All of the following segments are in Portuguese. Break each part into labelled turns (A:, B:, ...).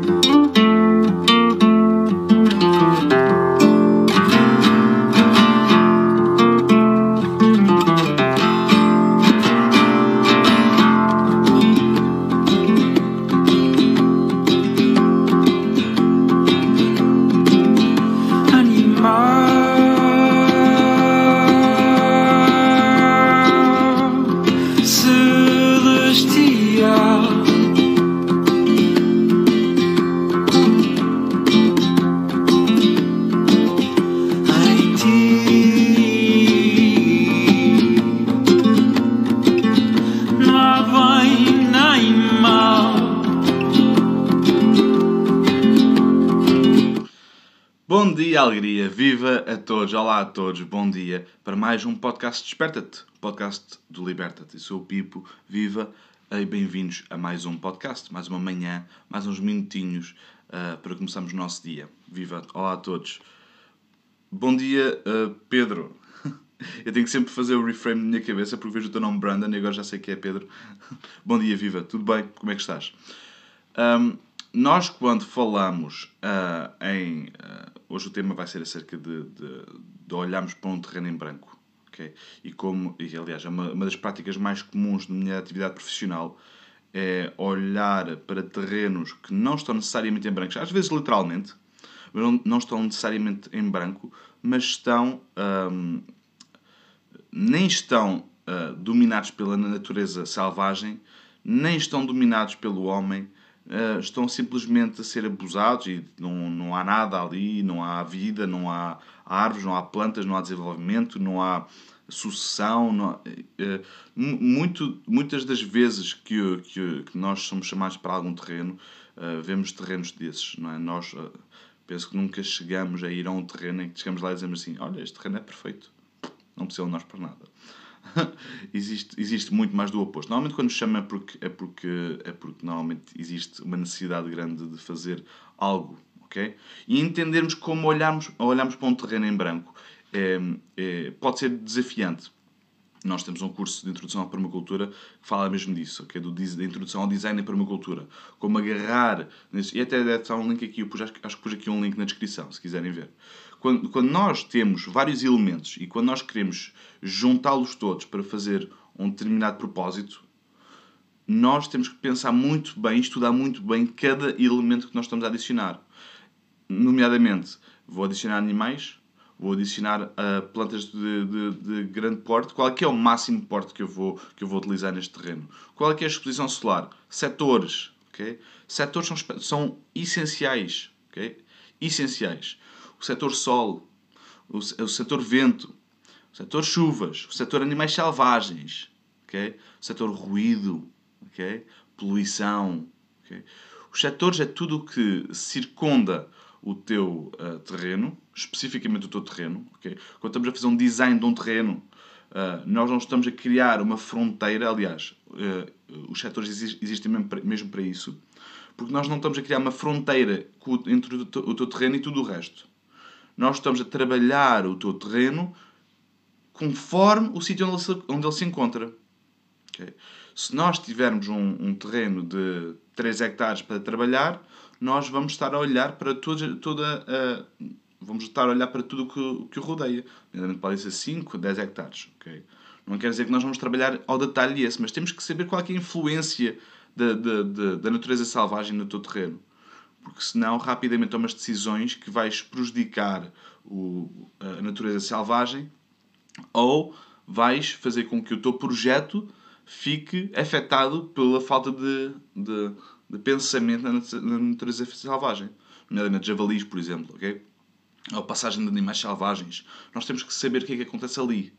A: Animal
B: alegria, viva a todos, olá a todos, bom dia para mais um podcast Desperta-te, podcast do Liberta-te. Eu sou o Pipo, viva e bem-vindos a mais um podcast, mais uma manhã, mais uns minutinhos ah, para começarmos o nosso dia. Viva, olá a todos. Bom dia, ah, Pedro. Eu tenho que sempre fazer o reframe na minha cabeça porque vejo o teu nome Brandon e agora já sei que é Pedro. Bom dia, viva, tudo bem? Como é que estás? Ahm, nós, quando falamos ah, em. Hoje o tema vai ser acerca de, de, de olharmos para um terreno em branco. ok? E como, e, aliás, é uma, uma das práticas mais comuns na minha atividade profissional é olhar para terrenos que não estão necessariamente em branco, às vezes literalmente, não, não estão necessariamente em branco, mas estão. ahm, nem estão ah, dominados pela natureza selvagem, nem estão dominados pelo homem, ah, estão simplesmente a ser abusados e não, não há nada ali, não há vida, não há árvores, não há plantas, não há desenvolvimento, não há sucessão. Não eh, mu- muito, muitas das vezes que, que, que nós somos chamados para algum terreno, vemos terrenos desses. Não é? Nós penso que nunca chegamos a ir a um terreno em que chegamos lá e dizemos assim: Olha, este terreno é perfeito não precisam de nós para nada. existe, existe muito mais do oposto. Normalmente quando chama é porque, é porque, é porque normalmente existe uma necessidade grande de fazer algo, ok? E entendermos como olharmos, olharmos para um terreno em branco é, é- pode ser desafiante. Nós temos um curso de introdução à permacultura que fala mesmo disso, que é do, da introdução ao design e permacultura. Como agarrar. E até deve estar um link aqui, eu pus, acho, acho que pus aqui um link na descrição, se quiserem ver. Quando, quando nós temos vários elementos e quando nós queremos juntá-los todos para fazer um determinado propósito, nós temos que pensar muito bem, estudar muito bem cada elemento que nós estamos a adicionar. Nomeadamente, vou adicionar animais, vou adicionar ah, plantas de, de- de grande porte. Qual é é o máximo porte que eu vou, que eu vou utilizar neste terreno? Qual é é a exposição solar? Setores. ok? Setores são, são essenciais. ok? Essenciais. O setor sol, o, se- o setor vento, o setor chuvas, o setor animais selvagens, ok? o setor ruído, ok? poluição. ok? Os setores é tudo o que circunda o teu ah, terreno, especificamente o teu terreno. ok? Quando estamos a fazer um design de um terreno, ah, nós não estamos a criar uma fronteira, aliás, ah, os setores exis- existem mesmo para, mesmo para isso, porque nós não estamos a criar uma fronteira entre o teu terreno e tudo o resto. Nós estamos a trabalhar o teu terreno conforme o sítio onde onde ele se encontra. ok? Se nós tivermos um, um terreno de 3 hectares para trabalhar, nós vamos estar a olhar para toda, toda a, vamos estar a olhar para tudo o que, que o rodeia. Nomeadamente Pode ser 5, 10 hectares. ok? Não quer dizer que nós vamos trabalhar ao detalhe esse, mas temos que saber qual é, é a influência da, da, da, da natureza selvagem no teu terreno. Porque senão, rapidamente tomas decisões que vais prejudicar o, a natureza selvagem ou vais fazer com que o teu projeto fique afetado pela falta de, de, de pensamento na na natureza selvagem. Nomeadamente javalis, por exemplo, ok? Ou passagem de animais selvagens. Nós temos que saber o que é que acontece ali.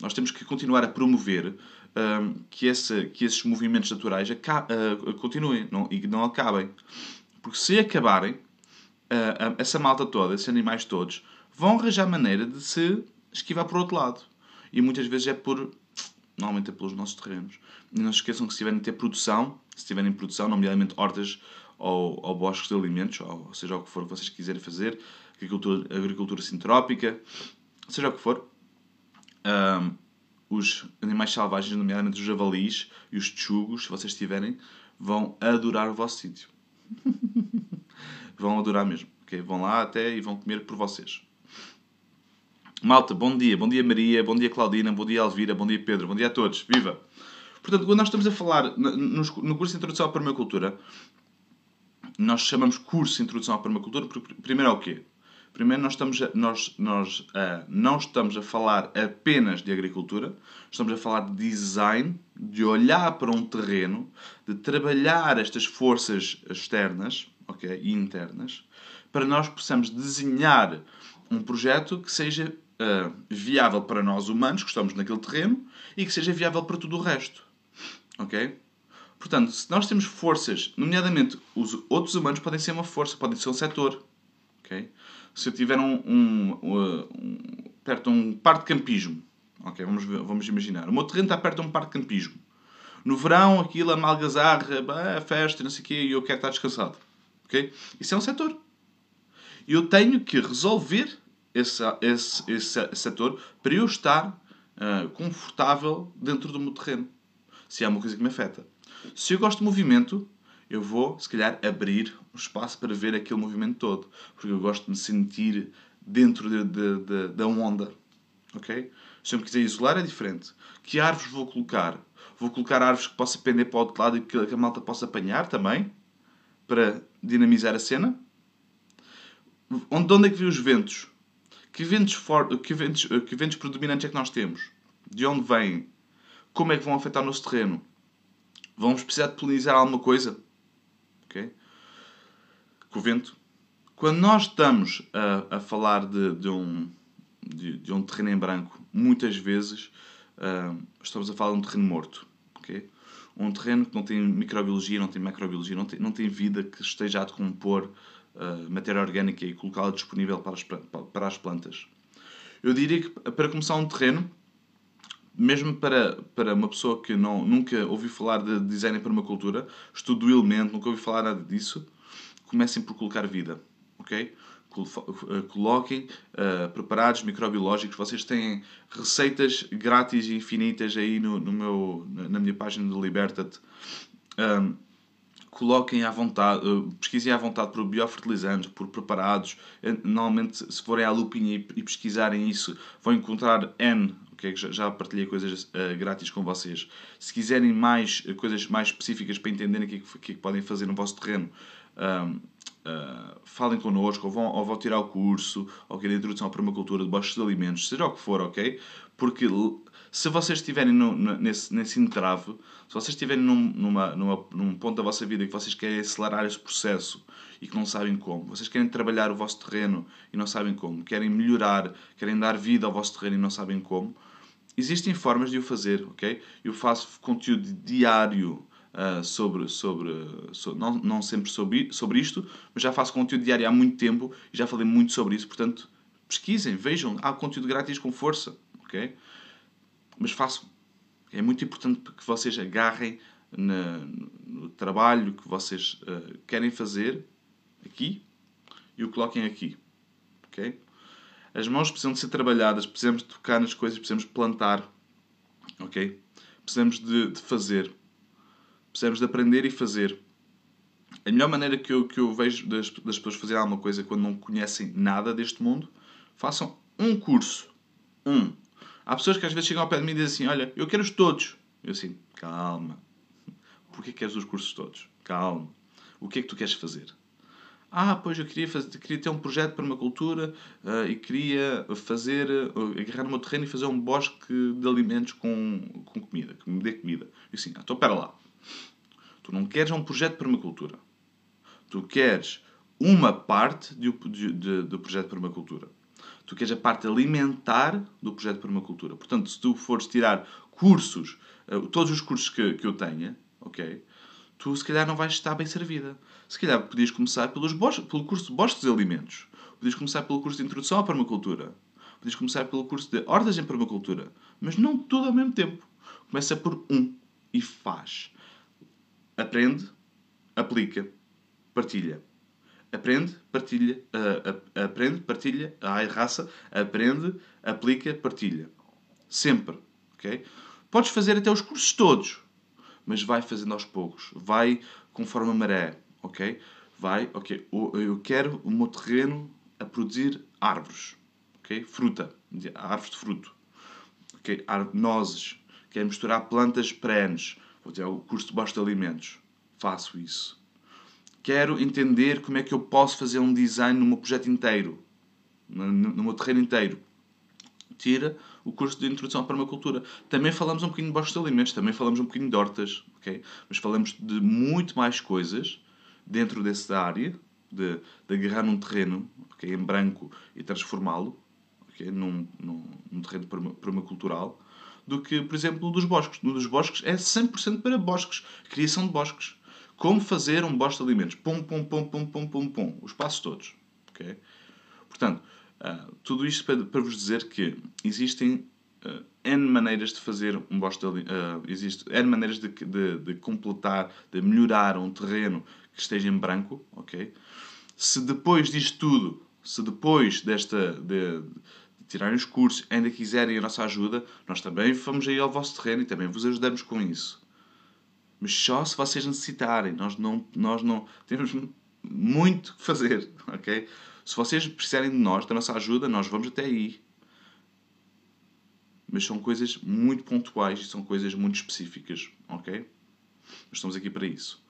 B: Nós temos que continuar a promover hum, que, esse, que esses movimentos naturais ah, continuem não, e não acabem. Porque se acabarem, ah, essa malta toda, esses animais todos, vão arranjar maneira de se esquivar por outro lado. E muitas vezes é por. Normalmente é pelos nossos terrenos. E não se esqueçam que se tiverem ter produção, se tiverem produção, nomeadamente hortas ou, ou bosques de alimentos, ou seja o que for que vocês quiserem fazer, agricultura, agricultura sintrópica, seja o que for, ahm, os animais selvagens, nomeadamente os javalis e os tchugos, se vocês tiverem, vão adorar o vosso sítio. Vão adorar mesmo. ok? Vão lá até e vão comer por vocês. Malta, bom dia. Bom dia Maria, bom dia Claudina, bom dia Elvira, bom dia Pedro, bom dia a todos. Viva! Portanto, quando nós estamos a falar no curso de Introdução à Permacultura, nós chamamos curso de Introdução à Permacultura porque primeiro é o quê? Primeiro, nós, estamos a, nós, nós uh, não estamos a falar apenas de agricultura, estamos a falar de design, de olhar para um terreno, de trabalhar estas forças externas okay, internas, para nós possamos desenhar um projeto que seja uh, viável para nós humanos, que estamos naquele terreno, e que seja viável para tudo o resto. Ok? Portanto, se nós temos forças, nomeadamente os outros humanos podem ser uma força, podem ser um setor. ok? se eu tiver um, um, um, perto de um parque de campismo, ok, vamos, vamos imaginar, o meu terreno está perto de um parque de campismo. No verão, aquilo, a malgazarra, a festa, não sei o quê, e eu quero estar descansado. Isso é um setor. E eu tenho que resolver esse, esse, esse setor para eu estar uh, confortável dentro do meu terreno. Se há uma coisa que me afeta. Se eu gosto de movimento, eu vou, se calhar, abrir o espaço para ver aquele movimento todo. Porque eu gosto de me sentir dentro de, de, de, da onda. Ok? Se eu me quiser isolar, é diferente. Que árvores vou colocar? Vou colocar árvores que possa pender para o outro lado e que a malta possa apanhar também, para dinamizar a cena. Onde, de onde é que vêm os ventos? Que ventos, for, que, ventos, que ventos predominantes é que nós temos? De onde vêm? Como é que vão afetar o nosso terreno? Vamos precisar de polinizar alguma coisa? Okay? Com o vento. Quando nós estamos a, a falar de, de um, de, de, um terreno em branco, muitas vezes uh, estamos a falar de um terreno morto. Okay? Um terreno que não tem microbiologia, não tem macrobiologia, não tem, não tem vida que esteja a decompor uh, matéria orgânica e colocá-la disponível para as, para as plantas. Eu diria que para começar um terreno, mesmo para, para uma pessoa que não, nunca ouviu falar de design em permacultura, estudo do elemento, nunca ouviu falar nada disso, comecem por colocar vida, ok? Eh, coloquem uh, preparados microbiológicos. Vocês têm receitas grátis e infinitas aí no, no meu, na minha página do Liberta-te. Um, coloquem à vontade, uh, pesquisem à vontade por biofertilizantes, por preparados. Normalmente, se forem à lupinha e, e pesquisarem isso, vão encontrar N que, já partilhei coisas uh, grátis com vocês. Se quiserem mais uh, coisas mais específicas para entenderem o que, é que, é que podem fazer no vosso terreno, uh, falem connosco, ou vão, ou vão tirar o curso, ou querem introdução à permacultura de bosques de alimentos, seja o que for, ok? Porque se vocês estiverem no, nesse, nesse entrave, se vocês estiverem num, numa, numa, num ponto da vossa vida que vocês querem acelerar esse processo e que não sabem como, vocês querem trabalhar o vosso terreno e não sabem como, querem melhorar, querem dar vida ao vosso terreno e não sabem como, Existem formas de o fazer, ok? Eu faço conteúdo diário uh, sobre, sobre, sobre, não, não sempre sobre, sobre isto, mas já faço conteúdo diário há muito tempo e já falei muito sobre isso, portanto, pesquisem, vejam, há conteúdo grátis com força, ok? Mas façam. É muito importante que vocês agarrem na, no trabalho que vocês uh, querem fazer aqui e o coloquem aqui, ok? As mãos precisam de ser trabalhadas, precisamos de tocar nas coisas, precisamos plantar. Ok? Precisamos de, de fazer. Precisamos de aprender e fazer. A melhor maneira que eu, que eu vejo das, das pessoas fazerem alguma coisa quando não conhecem nada deste mundo, façam um curso. Um. Há pessoas que às vezes chegam ao pé de mim e dizem assim: Olha, eu quero-os todos. Eu assim, calma. Porquê queres os cursos todos? Calma. O que é que tu queres fazer? Ah, pois eu queria, fazer, queria ter um projeto para uma cultura uh, e queria fazer, uh, agarrar no meu terreno e fazer um bosque de alimentos com, com comida, que me dê comida. E assim, ah, então espera lá. Tu não queres um projeto de permacultura. Tu queres uma parte de, de, de, do projeto de permacultura. Tu queres a parte alimentar do projeto de permacultura. Portanto, se tu fores tirar cursos, uh, todos os cursos que, que eu tenha, ok? tu se calhar não vais estar bem servida. Se calhar podias começar pelos pelo curso de bosques de alimentos. Podias começar pelo curso de introdução à permacultura. Podias começar pelo curso de hortas em permacultura. Mas não tudo ao mesmo tempo. Começa por um e faz. Aprende, aplica, partilha. Aprende, partilha, uh, aprende, partilha, ai raça, aprende, aplica, partilha. Sempre, ok? Podes fazer até os cursos todos mas vai fazendo aos poucos, vai conforme a maré, ok? vai, ok, eu quero o meu terreno a produzir árvores, ok? Fruta, árvores de fruto, ok? Nozes, quero misturar plantas perenes, vou ter o curso de bostos de alimentos, faço isso. Quero entender como é que eu posso fazer um design no meu projeto inteiro, no, meu terreno inteiro. Tira o curso de Introdução à Permacultura. Também falamos um bocadinho de bostos de alimentos, também falamos um bocadinho de hortas, ok? Mas falamos de muito mais coisas dentro dessa área, de, de agarrar num terreno okay, em branco e transformá-lo okay, num, num, num terreno permacultural, do que, por exemplo, no dos bosques. No dos bosques é 100% para bosques, criação de bosques. Como fazer um bosque de alimentos? Pum, pum, pum, pum, pum, pum, pum. Os passos todos. Okay? Portanto, uh, tudo isto para, para, vos dizer que existem uh, N maneiras de fazer um bosque de uh, existe N maneiras de, de, de, completar, de melhorar um terreno que esteja em branco, ok? Se depois disto tudo, se depois desta... De, tirarem os cursos, ainda quiserem a nossa ajuda, nós também vamos aí ao vosso terreno e também vos ajudamos com isso. Mas só se vocês necessitarem. Nós não, nós não temos muito que fazer, ok? Se vocês precisarem de nós, da nossa ajuda, nós vamos até aí. Mas são coisas muito pontuais e são coisas muito específicas, ok? Nós estamos aqui para isso.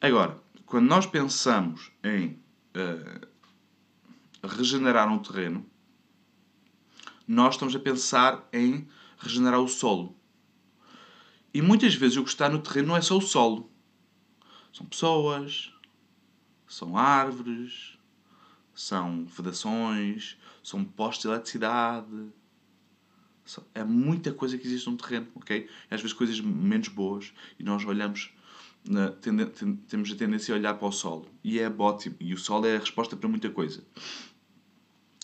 B: Agora, quando nós pensamos em uh, regenerar um terreno, nós estamos a pensar em regenerar o solo. E muitas vezes o que está no terreno não é só o solo. São pessoas, são árvores, são vedações, são postos de eletricidade. É muita coisa que existe no terreno, ok? E às vezes coisas menos boas e nós olhamos, temos a tendência a olhar para o solo. E é ótimo. E o solo é a resposta para muita coisa.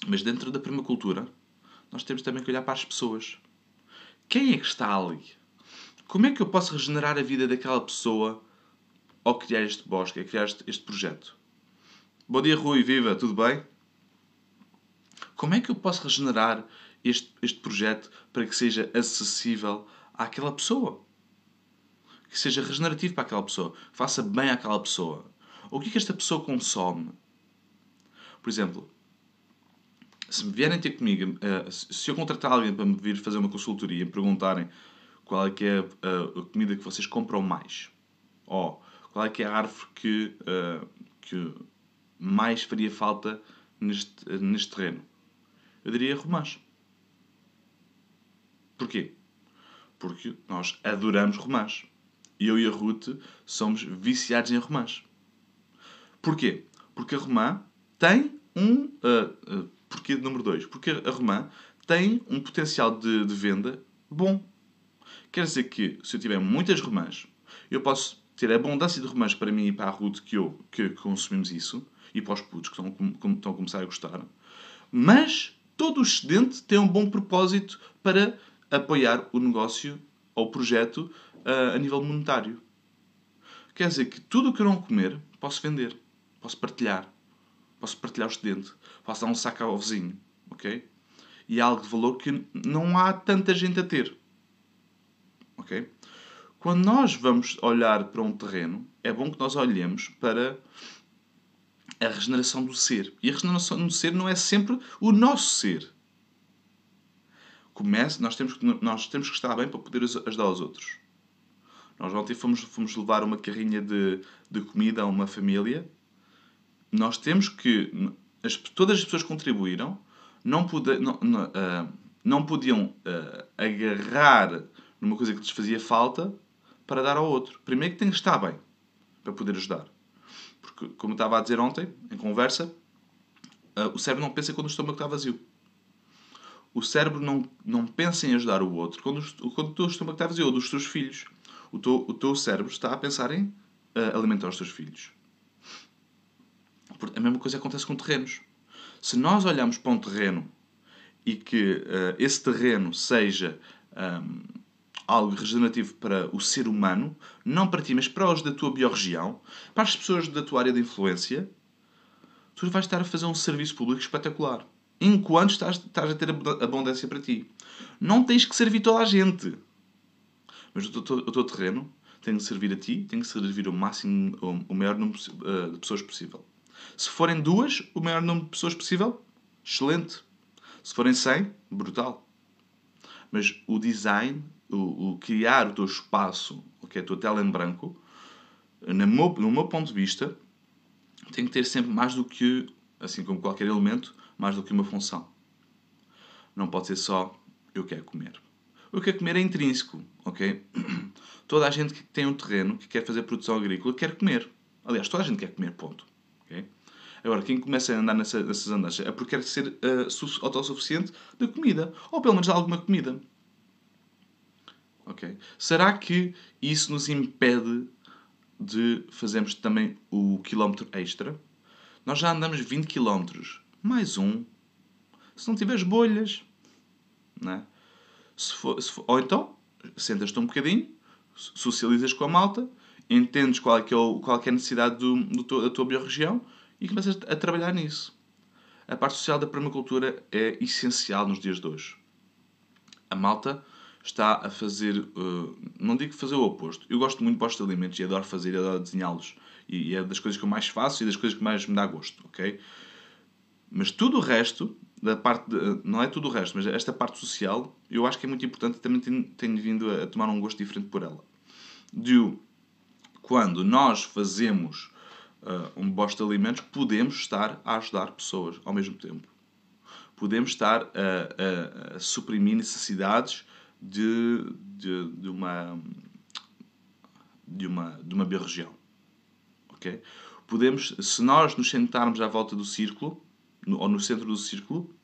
B: Mas dentro da permacultura, nós temos também que olhar para as pessoas. Quem é que está ali? Como é que eu posso regenerar a vida daquela pessoa ao criar este bosque, a criar este, este projeto? Bom dia, Rui, viva, tudo bem? Como é que eu posso regenerar este, este projeto para que seja acessível àquela pessoa? Que seja regenerativo para aquela pessoa, que faça bem àquela pessoa. O que é que esta pessoa consome? Por exemplo, se vierem ter comigo, eh, se eu contratar alguém para me vir fazer uma consultoria e perguntarem qual é que é a, a comida que vocês compram mais? Ou qual é que é a árvore que, uh, que mais faria falta neste, neste terreno? Eu diria romãs. Porquê? Porque nós adoramos romãs. Eu e a Ruth somos viciados em romãs. Porquê? Porque a romã tem um... Uh, uh, porquê número 2? Porque a romã tem um potencial de, de venda bom. Quer dizer que, se eu tiver muitas romãs, eu posso ter abundância de romãs para mim e para a Ruth que, eu, que consumimos isso, e para os putos que estão, estão a começar a gostar, mas todo o excedente tem um bom propósito para apoiar o negócio ou o projeto uh, a nível monetário. Quer dizer que tudo o que eu não comer, posso vender, posso partilhar, posso partilhar o excedente, posso dar um saco ao vizinho, ok? E é algo de valor que não há tanta gente a ter. Ok? Quando nós vamos olhar para um terreno, é bom que nós olhemos para a regeneração do ser. E a regeneração do ser não é sempre o nosso ser. Comece, nós temos, que, nós temos que estar bem para poder ajudar os outros. Nós ontem fomos, fomos levar uma carrinha de, de comida a uma família. Nós temos que. As, todas as pessoas que contribuíram não, não, não, uh, não podiam uh, agarrar numa coisa que lhes fazia falta para dar ao outro. Primeiro que tem que estar bem para poder ajudar. Porque, como estava a dizer ontem, em conversa, uh, o cérebro não pensa quando o estômago está vazio. O cérebro não, não pensa em ajudar o outro quando, quando o teu estômago está vazio, ou dos teus filhos. O teu, o teu cérebro está a pensar em alimentar os teus filhos. A mesma coisa acontece com terrenos. Se nós olhamos para um terreno e que uh, esse terreno seja um, algo regenerativo para o ser humano, não para ti, mas para os da tua biorregião, para as pessoas da tua área de influência, tu vais estar a fazer um serviço público espetacular. Enquanto estás, estás a ter abundância para ti. Não tens que servir toda a gente. Mas o teu, o teu terreno tem que servir a ti, tem que servir o máximo, o maior número eh, de pessoas possível. Se forem duas, o maior número de pessoas possível, excelente. Se forem 100, brutal. Mas o design, o, o criar o teu espaço, o que é a tua tela em branco, no meu, no meu ponto de vista, tem que ter sempre mais do que, assim como qualquer elemento, mais do que uma função. Não pode ser só eu quero comer. O que é comer é intrínseco, ok? Toda a gente que tem um terreno, que quer fazer produção agrícola, quer comer. Aliás, toda a gente quer comer, ponto. Agora, quem começa a andar nessa, nessas andanças é porque quer ser uh, autossuficiente de comida. Ou pelo menos de alguma comida. Ok? Será que isso nos impede de fazermos também o quilómetro extra? Nós já andamos 20 quilómetros. Mais um. Se não tiveres bolhas. Não é? se for, se for, ou então, sentas-te um bocadinho, socializas com a malta, entendes qual é, que é, o, qual é, é a necessidade do, do, da tua biorregião e começas a trabalhar nisso. A parte social da permacultura é essencial nos dias de hoje. A malta está a fazer, uh, não digo fazer o oposto. Eu gosto muito de alimentos e adoro fazer, adoro desenhá-los. E é das coisas que eu mais faço e das coisas que mais me dá gosto, ok? Mas tudo o resto, da parte de, não é tudo o resto, mas esta parte social, eu acho que é muito importante e também tenho, tenho vindo a, tomar um gosto diferente por ela. De quando nós fazemos uh, um bosta de alimentos, podemos estar a ajudar pessoas ao mesmo tempo. Podemos estar a, a, a suprimir necessidades de, de, de, uma de uma de uma região, ok? Podemos, se nós nos sentarmos à volta do círculo no, ou no centro do círculo,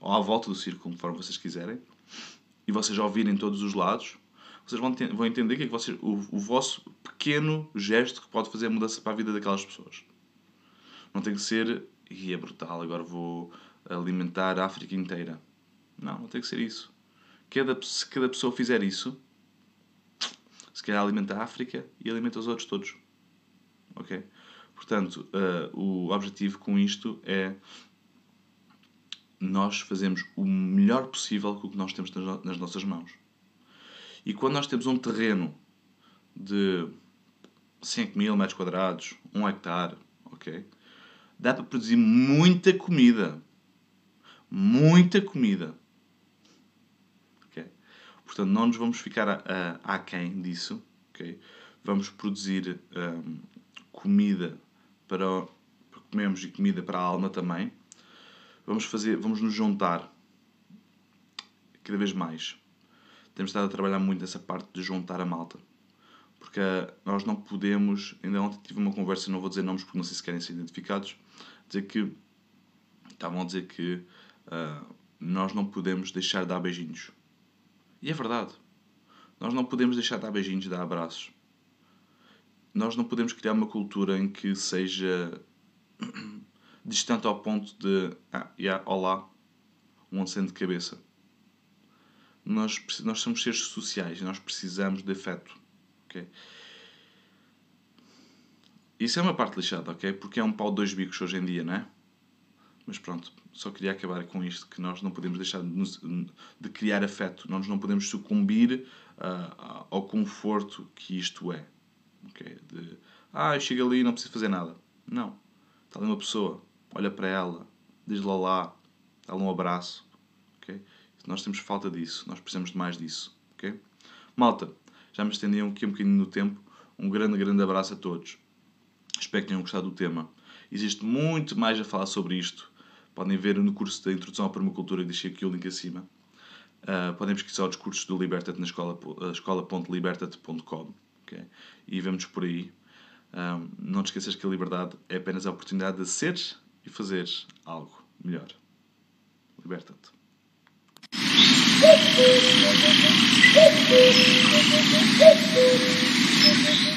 B: ou à volta do círculo, conforme vocês quiserem, e vocês ouvirem todos os lados, vocês vão, vão entender que é que vocês, o, o vosso pequeno gesto que pode fazer a mudança para a vida daquelas pessoas. Não tem que ser, e é brutal, agora vou alimentar a África inteira. Não, não tem que ser isso. Cada, se cada pessoa fizer isso, se calhar alimenta a África e alimenta os outros todos. Ok? Portanto, uh, o objetivo com isto é nós fazemos o melhor possível com o que nós temos nas nossas mãos. E quando nós temos um terreno de 5 mil metros quadrados, 1 hectare, ok? Dá para produzir muita comida. Muita comida. Ok? Portanto, não nos vamos ficar aquém disso, ok? Vamos produzir um, comida para, para comermos e comida para a alma também vamos fazer, vamos nos juntar cada vez mais. Temos estado a trabalhar muito nessa parte de juntar a malta. Porque nós não podemos, ainda ontem tive uma conversa, não vou dizer nomes porque não sei se querem ser identificados, dizer que estavam a dizer que uh, nós não podemos deixar de dar beijinhos. E é verdade. Nós não podemos deixar de dar beijinhos, dar abraços. Nós não podemos criar uma cultura em que seja distante ao ponto de ah, yeah, olá, um aceno de cabeça. Nós, nós somos seres sociais nós precisamos de afeto. Okay? Isso é uma parte lixada, ok? Porque é um pau de dois bicos hoje em dia, não é? Mas pronto, só queria acabar com isto, que nós não podemos deixar de, de criar afeto, nós não podemos sucumbir uh, ao conforto que isto é. Okay? De, ah, eu chego ali e não preciso fazer nada. Não. Está ali uma pessoa, olha para ela, diz-lhe lá, dá-lhe um abraço. Nós temos falta disso, nós precisamos de mais disso. Okay? Malta, já me estendi aqui um bocadinho no tempo. Um grande, grande abraço a todos. Espero que tenham gostado do tema. Existe muito mais a falar sobre isto. Podem ver no curso da Introdução à Permacultura, deixei aqui o link acima. Uh, podem pesquisar os cursos do Libertat na escola, escola.libertat.com okay? e vemos por aí. Um, não te esqueças que a liberdade é apenas a oportunidade de seres e fazeres algo melhor. Liberta-te. Thank you.